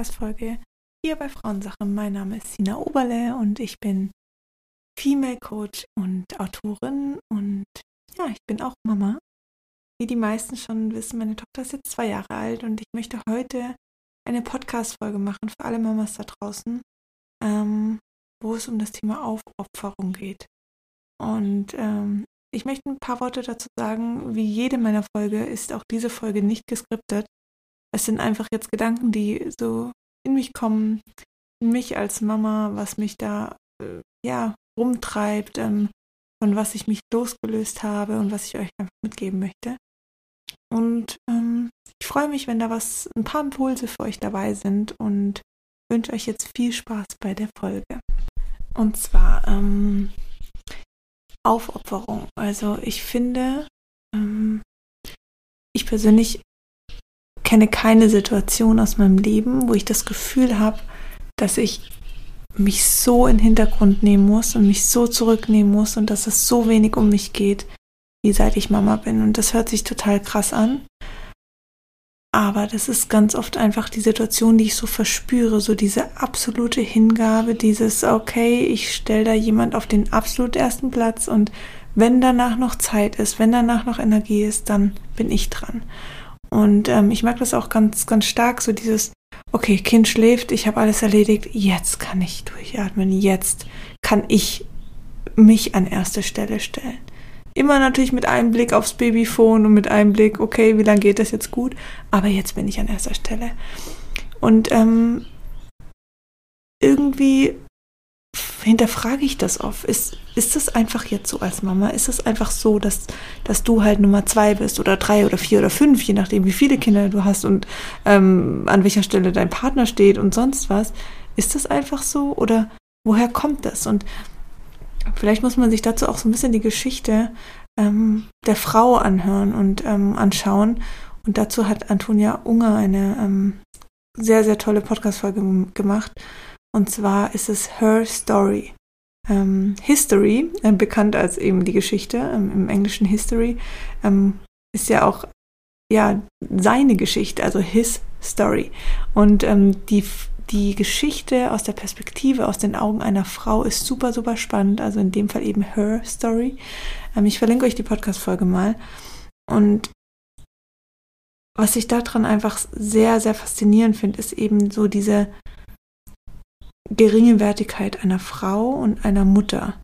Podcast-Folge hier bei Frauensache. Mein Name ist Sina Oberle und ich bin Female Coach und Autorin und ja, ich bin auch Mama. Wie die meisten schon wissen, meine Tochter ist jetzt zwei Jahre alt und ich möchte heute eine Podcast-Folge machen für alle Mamas da draußen, ähm, wo es um das Thema Aufopferung geht. Und ähm, ich möchte ein paar Worte dazu sagen. Wie jede meiner Folge ist auch diese Folge nicht geskriptet. Es sind einfach jetzt Gedanken, die so in mich kommen, in mich als Mama, was mich da äh, ja rumtreibt, ähm, von was ich mich losgelöst habe und was ich euch einfach mitgeben möchte. Und ähm, ich freue mich, wenn da was, ein paar Impulse für euch dabei sind und wünsche euch jetzt viel Spaß bei der Folge. Und zwar ähm, Aufopferung. Also ich finde, ähm, ich persönlich kenne keine Situation aus meinem Leben, wo ich das Gefühl habe, dass ich mich so in den Hintergrund nehmen muss und mich so zurücknehmen muss und dass es so wenig um mich geht, wie seit ich Mama bin. Und das hört sich total krass an. Aber das ist ganz oft einfach die Situation, die ich so verspüre, so diese absolute Hingabe, dieses, okay, ich stelle da jemand auf den absolut ersten Platz und wenn danach noch Zeit ist, wenn danach noch Energie ist, dann bin ich dran. Und ähm, ich mag das auch ganz, ganz stark, so dieses, okay, Kind schläft, ich habe alles erledigt, jetzt kann ich durchatmen, jetzt kann ich mich an erste Stelle stellen. Immer natürlich mit einem Blick aufs Babyphone und mit einem Blick, okay, wie lange geht das jetzt gut, aber jetzt bin ich an erster Stelle. Und ähm, irgendwie hinterfrage ich das oft. Ist, ist das einfach jetzt so als Mama? Ist es einfach so, dass, dass du halt Nummer zwei bist oder drei oder vier oder fünf, je nachdem, wie viele Kinder du hast und ähm, an welcher Stelle dein Partner steht und sonst was? Ist das einfach so oder woher kommt das? Und vielleicht muss man sich dazu auch so ein bisschen die Geschichte ähm, der Frau anhören und ähm, anschauen. Und dazu hat Antonia Unger eine ähm, sehr, sehr tolle Podcast-Folge gemacht und zwar ist es Her Story. Ähm, History, äh, bekannt als eben die Geschichte, ähm, im Englischen History, ähm, ist ja auch ja seine Geschichte, also his story. Und ähm, die, die Geschichte aus der Perspektive, aus den Augen einer Frau ist super, super spannend. Also in dem Fall eben her story. Ähm, ich verlinke euch die Podcast-Folge mal. Und was ich daran einfach sehr, sehr faszinierend finde, ist eben so diese geringe Wertigkeit einer Frau und einer Mutter.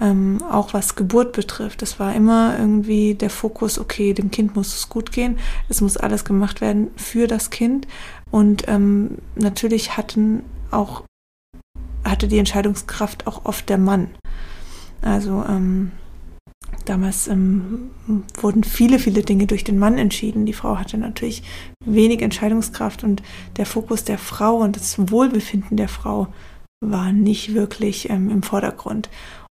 Ähm, auch was Geburt betrifft. Das war immer irgendwie der Fokus, okay, dem Kind muss es gut gehen, es muss alles gemacht werden für das Kind. Und ähm, natürlich hatten auch, hatte die Entscheidungskraft auch oft der Mann. Also ähm, damals ähm, wurden viele, viele Dinge durch den Mann entschieden. Die Frau hatte natürlich wenig Entscheidungskraft und der Fokus der Frau und das Wohlbefinden der Frau war nicht wirklich ähm, im Vordergrund.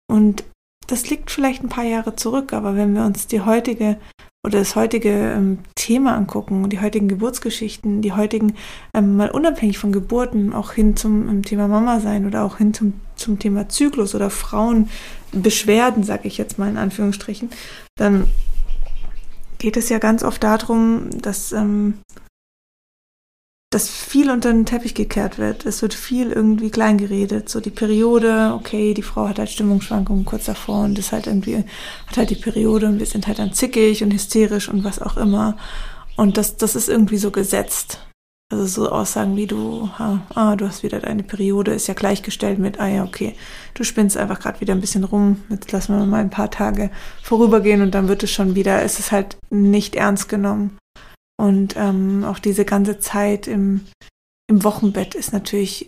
Und das liegt vielleicht ein paar Jahre zurück, aber wenn wir uns die heutige oder das heutige ähm, Thema angucken, die heutigen Geburtsgeschichten, die heutigen, ähm, mal unabhängig von Geburten, auch hin zum ähm, Thema Mama sein oder auch hin zum, zum Thema Zyklus oder Frauenbeschwerden, sage ich jetzt mal in Anführungsstrichen, dann geht es ja ganz oft darum, dass ähm, dass viel unter den Teppich gekehrt wird. Es wird viel irgendwie klein geredet. So die Periode, okay, die Frau hat halt Stimmungsschwankungen kurz davor und ist halt irgendwie, hat halt die Periode und wir sind halt dann zickig und hysterisch und was auch immer. Und das, das ist irgendwie so gesetzt. Also so Aussagen wie du, ah, du hast wieder deine Periode, ist ja gleichgestellt mit, ah ja, okay, du spinnst einfach gerade wieder ein bisschen rum, jetzt lassen wir mal ein paar Tage vorübergehen und dann wird es schon wieder, es ist halt nicht ernst genommen. Und ähm, auch diese ganze Zeit im, im Wochenbett ist natürlich,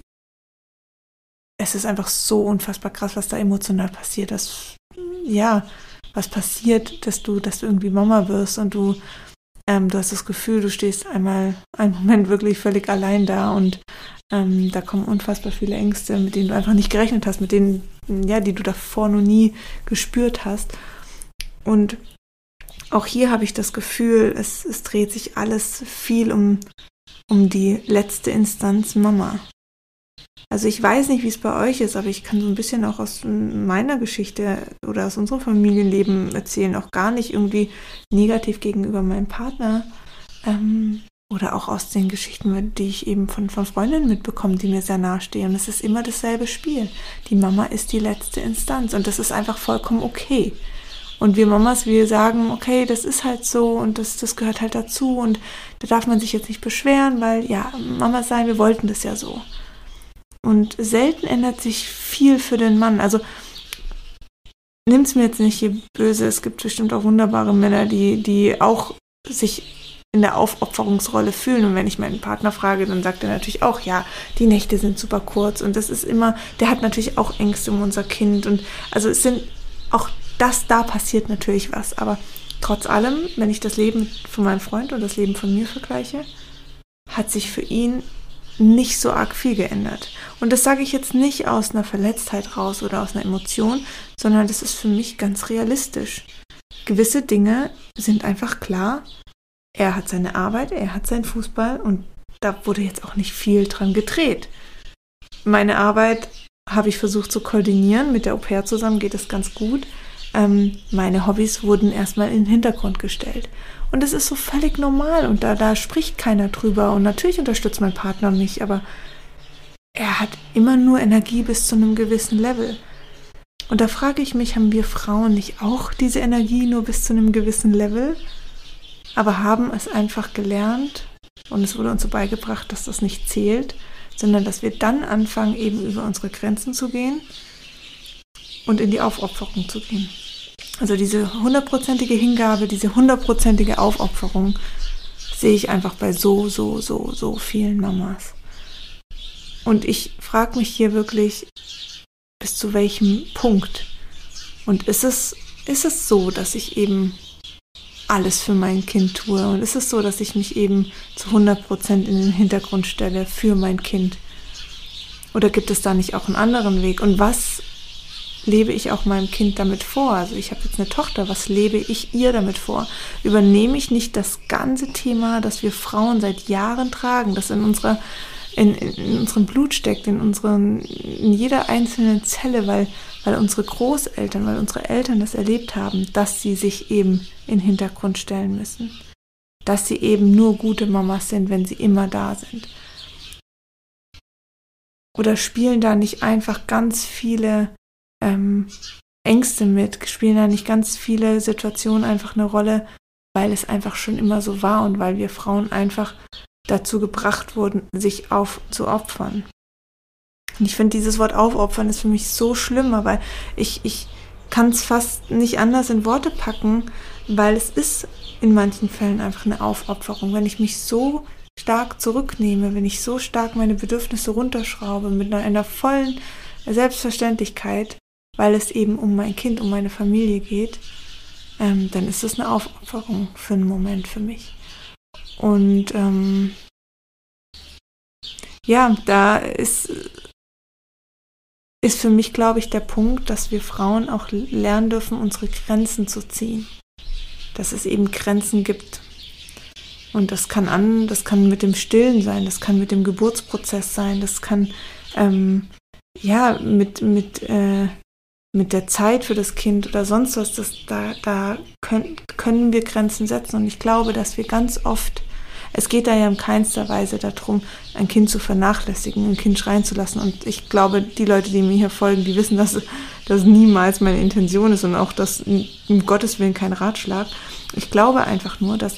es ist einfach so unfassbar krass, was da emotional passiert. Dass, ja, was passiert, dass du, dass du irgendwie Mama wirst und du, ähm, du hast das Gefühl, du stehst einmal einen Moment wirklich völlig allein da und ähm, da kommen unfassbar viele Ängste, mit denen du einfach nicht gerechnet hast, mit denen, ja, die du davor noch nie gespürt hast. Und auch hier habe ich das Gefühl, es, es dreht sich alles viel um, um die letzte Instanz Mama. Also ich weiß nicht, wie es bei euch ist, aber ich kann so ein bisschen auch aus meiner Geschichte oder aus unserem Familienleben erzählen, auch gar nicht irgendwie negativ gegenüber meinem Partner ähm, oder auch aus den Geschichten, die ich eben von, von Freundinnen mitbekomme, die mir sehr nahestehen. Es ist immer dasselbe Spiel. Die Mama ist die letzte Instanz und das ist einfach vollkommen okay. Und wir Mamas, wir sagen, okay, das ist halt so und das, das gehört halt dazu und da darf man sich jetzt nicht beschweren, weil ja, Mama sein, wir wollten das ja so. Und selten ändert sich viel für den Mann. Also nimm's mir jetzt nicht hier böse, es gibt bestimmt auch wunderbare Männer, die, die auch sich in der Aufopferungsrolle fühlen. Und wenn ich meinen Partner frage, dann sagt er natürlich auch, ja, die Nächte sind super kurz und das ist immer, der hat natürlich auch Ängste um unser Kind. Und also es sind auch das, da passiert natürlich was. Aber trotz allem, wenn ich das Leben von meinem Freund und das Leben von mir vergleiche, hat sich für ihn nicht so arg viel geändert. Und das sage ich jetzt nicht aus einer Verletztheit raus oder aus einer Emotion, sondern das ist für mich ganz realistisch. Gewisse Dinge sind einfach klar. Er hat seine Arbeit, er hat seinen Fußball und da wurde jetzt auch nicht viel dran gedreht. Meine Arbeit habe ich versucht zu koordinieren. Mit der Au pair zusammen geht es ganz gut. Ähm, meine Hobbys wurden erstmal in den Hintergrund gestellt. Und es ist so völlig normal und da, da spricht keiner drüber. Und natürlich unterstützt mein Partner mich, aber er hat immer nur Energie bis zu einem gewissen Level. Und da frage ich mich, haben wir Frauen nicht auch diese Energie nur bis zu einem gewissen Level, aber haben es einfach gelernt und es wurde uns so beigebracht, dass das nicht zählt, sondern dass wir dann anfangen, eben über unsere Grenzen zu gehen und in die Aufopferung zu gehen. Also diese hundertprozentige Hingabe, diese hundertprozentige Aufopferung sehe ich einfach bei so, so, so, so vielen Mamas. Und ich frage mich hier wirklich, bis zu welchem Punkt? Und ist es, ist es so, dass ich eben alles für mein Kind tue? Und ist es so, dass ich mich eben zu 100% in den Hintergrund stelle für mein Kind? Oder gibt es da nicht auch einen anderen Weg? Und was lebe ich auch meinem Kind damit vor? Also ich habe jetzt eine Tochter, was lebe ich ihr damit vor? Übernehme ich nicht das ganze Thema, das wir Frauen seit Jahren tragen, das in unserer in, in unserem Blut steckt, in unseren, in jeder einzelnen Zelle, weil, weil unsere Großeltern, weil unsere Eltern das erlebt haben, dass sie sich eben in den Hintergrund stellen müssen. Dass sie eben nur gute Mamas sind, wenn sie immer da sind. Oder spielen da nicht einfach ganz viele ähm, Ängste mit? Spielen da nicht ganz viele Situationen einfach eine Rolle, weil es einfach schon immer so war und weil wir Frauen einfach dazu gebracht wurden, sich aufzuopfern. Und ich finde, dieses Wort aufopfern ist für mich so schlimm, aber ich, ich kann es fast nicht anders in Worte packen, weil es ist in manchen Fällen einfach eine Aufopferung. Wenn ich mich so stark zurücknehme, wenn ich so stark meine Bedürfnisse runterschraube mit einer, einer vollen Selbstverständlichkeit, weil es eben um mein Kind, um meine Familie geht, ähm, dann ist es eine Aufopferung für einen Moment für mich. Und ähm, ja, da ist, ist für mich, glaube ich, der Punkt, dass wir Frauen auch lernen dürfen, unsere Grenzen zu ziehen. Dass es eben Grenzen gibt. Und das kann an, das kann mit dem Stillen sein, das kann mit dem Geburtsprozess sein, das kann ähm, ja mit, mit äh, mit der Zeit für das Kind oder sonst was, das, da, da können, können wir Grenzen setzen. Und ich glaube, dass wir ganz oft, es geht da ja in keinster Weise darum, ein Kind zu vernachlässigen, ein Kind schreien zu lassen. Und ich glaube, die Leute, die mir hier folgen, die wissen, dass das niemals meine Intention ist und auch das um Gottes Willen kein Ratschlag. Ich glaube einfach nur, dass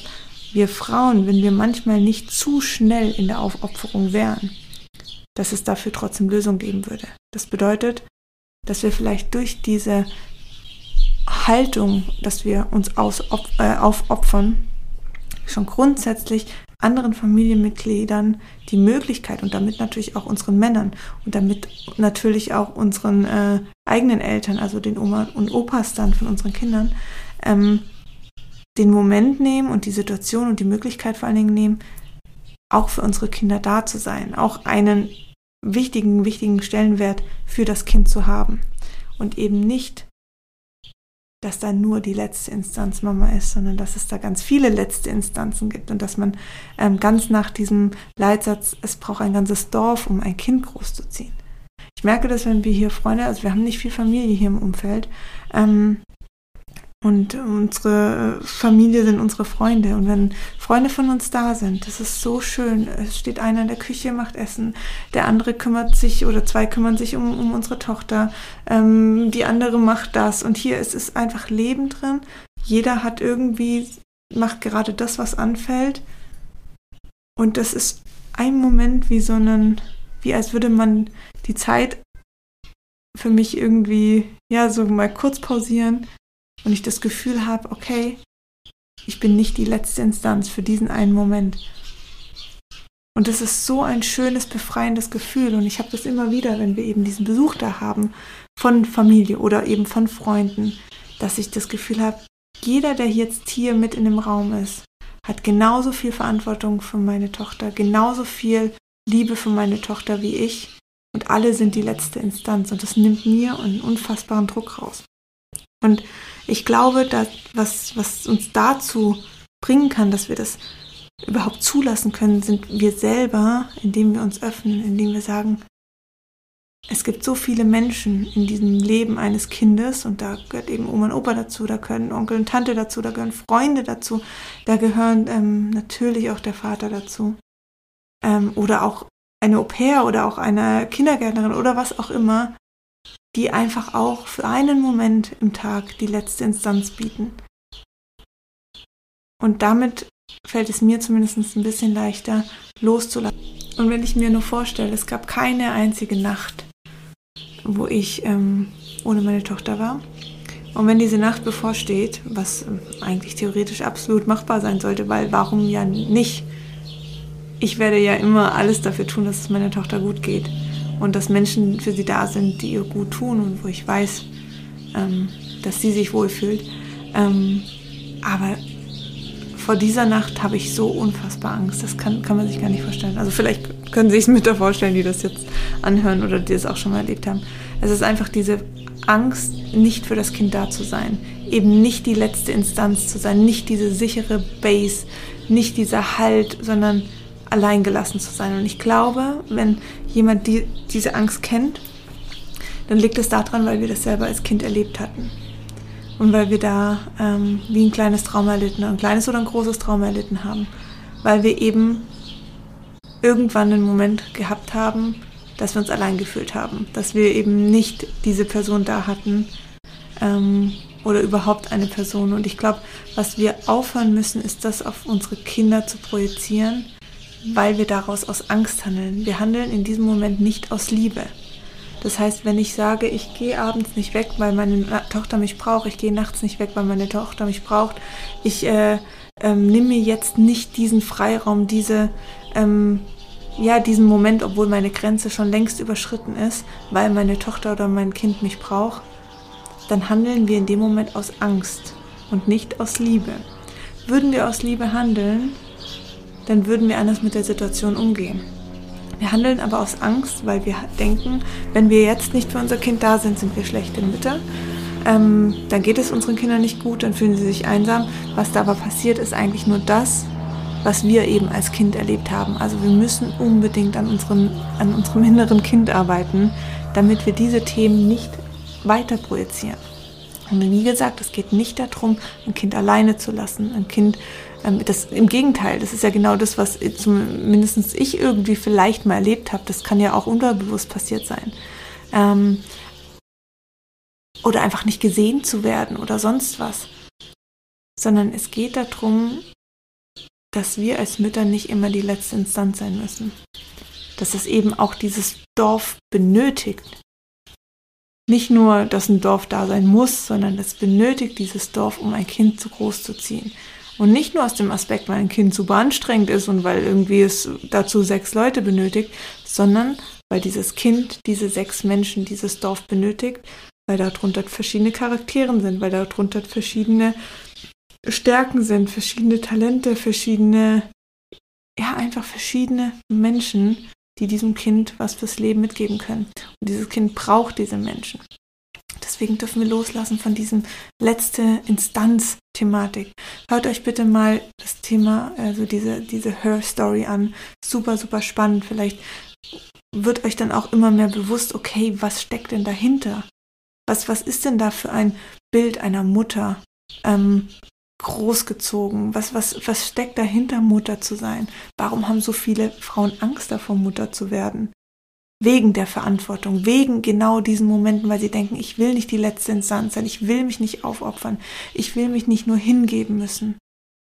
wir Frauen, wenn wir manchmal nicht zu schnell in der Aufopferung wären, dass es dafür trotzdem Lösungen geben würde. Das bedeutet, dass wir vielleicht durch diese Haltung, dass wir uns aus, äh, aufopfern, schon grundsätzlich anderen Familienmitgliedern die Möglichkeit und damit natürlich auch unseren Männern und damit natürlich auch unseren äh, eigenen Eltern, also den Oma und Opas dann von unseren Kindern, ähm, den Moment nehmen und die Situation und die Möglichkeit vor allen Dingen nehmen, auch für unsere Kinder da zu sein, auch einen wichtigen, wichtigen Stellenwert für das Kind zu haben. Und eben nicht, dass da nur die letzte Instanz Mama ist, sondern dass es da ganz viele letzte Instanzen gibt und dass man ähm, ganz nach diesem Leitsatz, es braucht ein ganzes Dorf, um ein Kind großzuziehen. Ich merke das, wenn wir hier Freunde, also wir haben nicht viel Familie hier im Umfeld, ähm, Und unsere Familie sind unsere Freunde. Und wenn Freunde von uns da sind, das ist so schön. Es steht einer in der Küche, macht Essen. Der andere kümmert sich oder zwei kümmern sich um, um unsere Tochter. Ähm, die andere macht das. Und hier ist es einfach Leben drin. Jeder hat irgendwie, macht gerade das, was anfällt. Und das ist ein Moment wie so einen, wie als würde man die Zeit für mich irgendwie, ja, so mal kurz pausieren und ich das Gefühl habe, okay, ich bin nicht die letzte Instanz für diesen einen Moment. Und das ist so ein schönes, befreiendes Gefühl. Und ich habe das immer wieder, wenn wir eben diesen Besuch da haben von Familie oder eben von Freunden, dass ich das Gefühl habe, jeder, der jetzt hier mit in dem Raum ist, hat genauso viel Verantwortung für meine Tochter, genauso viel Liebe für meine Tochter wie ich. Und alle sind die letzte Instanz. Und das nimmt mir einen unfassbaren Druck raus. Und ich glaube, dass, was, was uns dazu bringen kann, dass wir das überhaupt zulassen können, sind wir selber, indem wir uns öffnen, indem wir sagen, es gibt so viele Menschen in diesem Leben eines Kindes und da gehört eben Oma und Opa dazu, da gehören Onkel und Tante dazu, da gehören Freunde dazu, da gehören ähm, natürlich auch der Vater dazu ähm, oder auch eine Au pair oder auch eine Kindergärtnerin oder was auch immer, die einfach auch für einen Moment im Tag die letzte Instanz bieten. Und damit fällt es mir zumindest ein bisschen leichter, loszulassen. Und wenn ich mir nur vorstelle, es gab keine einzige Nacht, wo ich ähm, ohne meine Tochter war. Und wenn diese Nacht bevorsteht, was ähm, eigentlich theoretisch absolut machbar sein sollte, weil warum ja nicht? Ich werde ja immer alles dafür tun, dass es meiner Tochter gut geht und dass Menschen für sie da sind, die ihr gut tun und wo ich weiß, ähm, dass sie sich wohlfühlt. Ähm, aber vor dieser Nacht habe ich so unfassbar Angst. Das kann, kann man sich gar nicht vorstellen. Also vielleicht können Sie sich es mit da vorstellen, die das jetzt anhören oder die es auch schon mal erlebt haben. Es ist einfach diese Angst, nicht für das Kind da zu sein. Eben nicht die letzte Instanz zu sein, nicht diese sichere Base, nicht dieser Halt, sondern alleingelassen zu sein. Und ich glaube, wenn jemand die, diese Angst kennt, dann liegt es daran, weil wir das selber als Kind erlebt hatten. Und weil wir da ähm, wie ein kleines Trauma erlitten, ein kleines oder ein großes Trauma erlitten haben. Weil wir eben irgendwann einen Moment gehabt haben, dass wir uns allein gefühlt haben. Dass wir eben nicht diese Person da hatten ähm, oder überhaupt eine Person. Und ich glaube, was wir aufhören müssen, ist das auf unsere Kinder zu projizieren weil wir daraus aus Angst handeln. Wir handeln in diesem Moment nicht aus Liebe. Das heißt, wenn ich sage, ich gehe abends nicht weg, weil meine Tochter mich braucht, ich gehe nachts nicht weg, weil meine Tochter mich braucht, ich äh, ähm, nehme mir jetzt nicht diesen Freiraum, diese, ähm, ja, diesen Moment, obwohl meine Grenze schon längst überschritten ist, weil meine Tochter oder mein Kind mich braucht, dann handeln wir in dem Moment aus Angst und nicht aus Liebe. Würden wir aus Liebe handeln, dann würden wir anders mit der Situation umgehen. Wir handeln aber aus Angst, weil wir denken, wenn wir jetzt nicht für unser Kind da sind, sind wir schlechte Mütter. Ähm, dann geht es unseren Kindern nicht gut, dann fühlen sie sich einsam. Was da aber passiert, ist eigentlich nur das, was wir eben als Kind erlebt haben. Also wir müssen unbedingt an unserem, an unserem inneren Kind arbeiten, damit wir diese Themen nicht weiter projizieren. Und wie gesagt, es geht nicht darum, ein Kind alleine zu lassen, ein Kind ähm, das, Im Gegenteil, das ist ja genau das, was zumindest ich irgendwie vielleicht mal erlebt habe. Das kann ja auch unterbewusst passiert sein. Ähm, oder einfach nicht gesehen zu werden oder sonst was. Sondern es geht darum, dass wir als Mütter nicht immer die letzte Instanz sein müssen. Dass es eben auch dieses Dorf benötigt. Nicht nur, dass ein Dorf da sein muss, sondern es benötigt dieses Dorf, um ein Kind zu groß zu ziehen. Und nicht nur aus dem Aspekt, weil ein Kind super anstrengend ist und weil irgendwie es dazu sechs Leute benötigt, sondern weil dieses Kind diese sechs Menschen, dieses Dorf benötigt, weil darunter verschiedene Charaktere sind, weil darunter verschiedene Stärken sind, verschiedene Talente, verschiedene, ja, einfach verschiedene Menschen, die diesem Kind was fürs Leben mitgeben können. Und dieses Kind braucht diese Menschen. Deswegen dürfen wir loslassen von diesem letzte Instanz-Thematik. Hört euch bitte mal das Thema, also diese, diese Her-Story an. Super, super spannend. Vielleicht wird euch dann auch immer mehr bewusst, okay, was steckt denn dahinter? Was, was ist denn da für ein Bild einer Mutter, ähm, großgezogen? Was, was, was steckt dahinter, Mutter zu sein? Warum haben so viele Frauen Angst davor, Mutter zu werden? Wegen der Verantwortung, wegen genau diesen Momenten, weil sie denken, ich will nicht die letzte Instanz sein, ich will mich nicht aufopfern, ich will mich nicht nur hingeben müssen.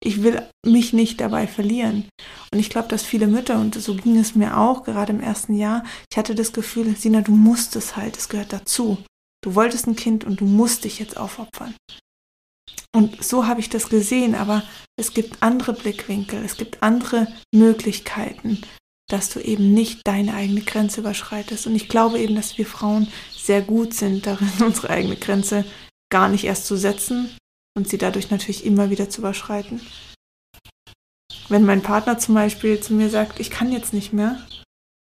Ich will mich nicht dabei verlieren. Und ich glaube, dass viele Mütter, und so ging es mir auch gerade im ersten Jahr, ich hatte das Gefühl, Sina, du musst es halt, es gehört dazu. Du wolltest ein Kind und du musst dich jetzt aufopfern. Und so habe ich das gesehen, aber es gibt andere Blickwinkel, es gibt andere Möglichkeiten, dass du eben nicht deine eigene Grenze überschreitest. Und ich glaube eben, dass wir Frauen sehr gut sind darin, unsere eigene Grenze gar nicht erst zu setzen und sie dadurch natürlich immer wieder zu überschreiten. Wenn mein Partner zum Beispiel zu mir sagt, ich kann jetzt nicht mehr,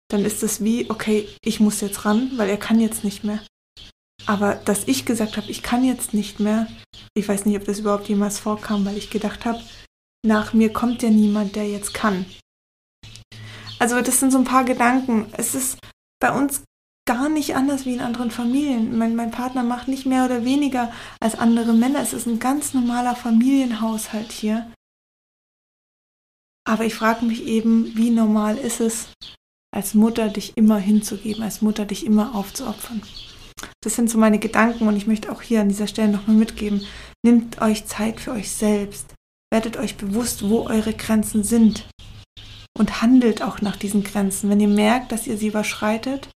dann ist es wie, okay, ich muss jetzt ran, weil er kann jetzt nicht mehr. Aber dass ich gesagt habe, ich kann jetzt nicht mehr, ich weiß nicht, ob das überhaupt jemals vorkam, weil ich gedacht habe, nach mir kommt ja niemand, der jetzt kann. Also das sind so ein paar Gedanken. Es ist bei uns gar nicht anders wie in anderen Familien. Mein, mein Partner macht nicht mehr oder weniger als andere Männer. Es ist ein ganz normaler Familienhaushalt hier. Aber ich frage mich eben, wie normal ist es, als Mutter dich immer hinzugeben, als Mutter dich immer aufzuopfern. Das sind so meine Gedanken und ich möchte auch hier an dieser Stelle nochmal mitgeben. Nehmt euch Zeit für euch selbst. Werdet euch bewusst, wo eure Grenzen sind. Und handelt auch nach diesen Grenzen. Wenn ihr merkt, dass ihr sie überschreitet,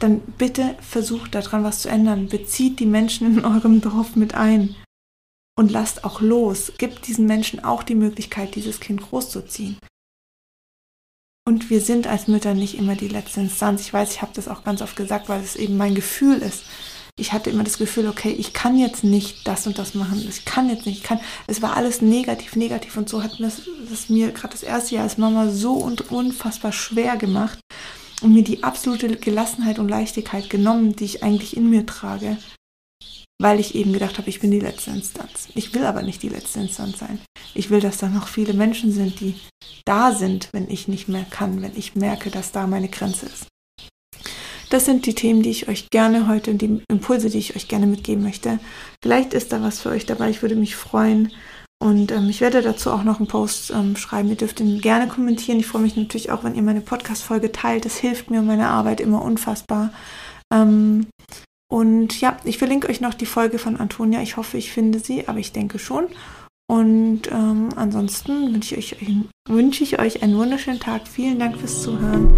dann bitte versucht daran was zu ändern. Bezieht die Menschen in eurem Dorf mit ein. Und lasst auch los. Gebt diesen Menschen auch die Möglichkeit, dieses Kind großzuziehen. Und wir sind als Mütter nicht immer die letzte Instanz. Ich weiß, ich habe das auch ganz oft gesagt, weil es eben mein Gefühl ist. Ich hatte immer das Gefühl, okay, ich kann jetzt nicht das und das machen. Ich kann jetzt nicht. Ich kann. Es war alles negativ, negativ und so hat mir das, das mir gerade das erste Jahr als Mama so und unfassbar schwer gemacht und mir die absolute Gelassenheit und Leichtigkeit genommen, die ich eigentlich in mir trage weil ich eben gedacht habe, ich bin die letzte Instanz. Ich will aber nicht die letzte Instanz sein. Ich will, dass da noch viele Menschen sind, die da sind, wenn ich nicht mehr kann, wenn ich merke, dass da meine Grenze ist. Das sind die Themen, die ich euch gerne heute, die Impulse, die ich euch gerne mitgeben möchte. Vielleicht ist da was für euch dabei, ich würde mich freuen. Und ähm, ich werde dazu auch noch einen Post ähm, schreiben. Ihr dürft ihn gerne kommentieren. Ich freue mich natürlich auch, wenn ihr meine Podcast-Folge teilt. Das hilft mir und meiner Arbeit immer unfassbar. Ähm, und ja, ich verlinke euch noch die Folge von Antonia. Ich hoffe, ich finde sie, aber ich denke schon. Und ähm, ansonsten wünsche ich, euch, wünsche ich euch einen wunderschönen Tag. Vielen Dank fürs Zuhören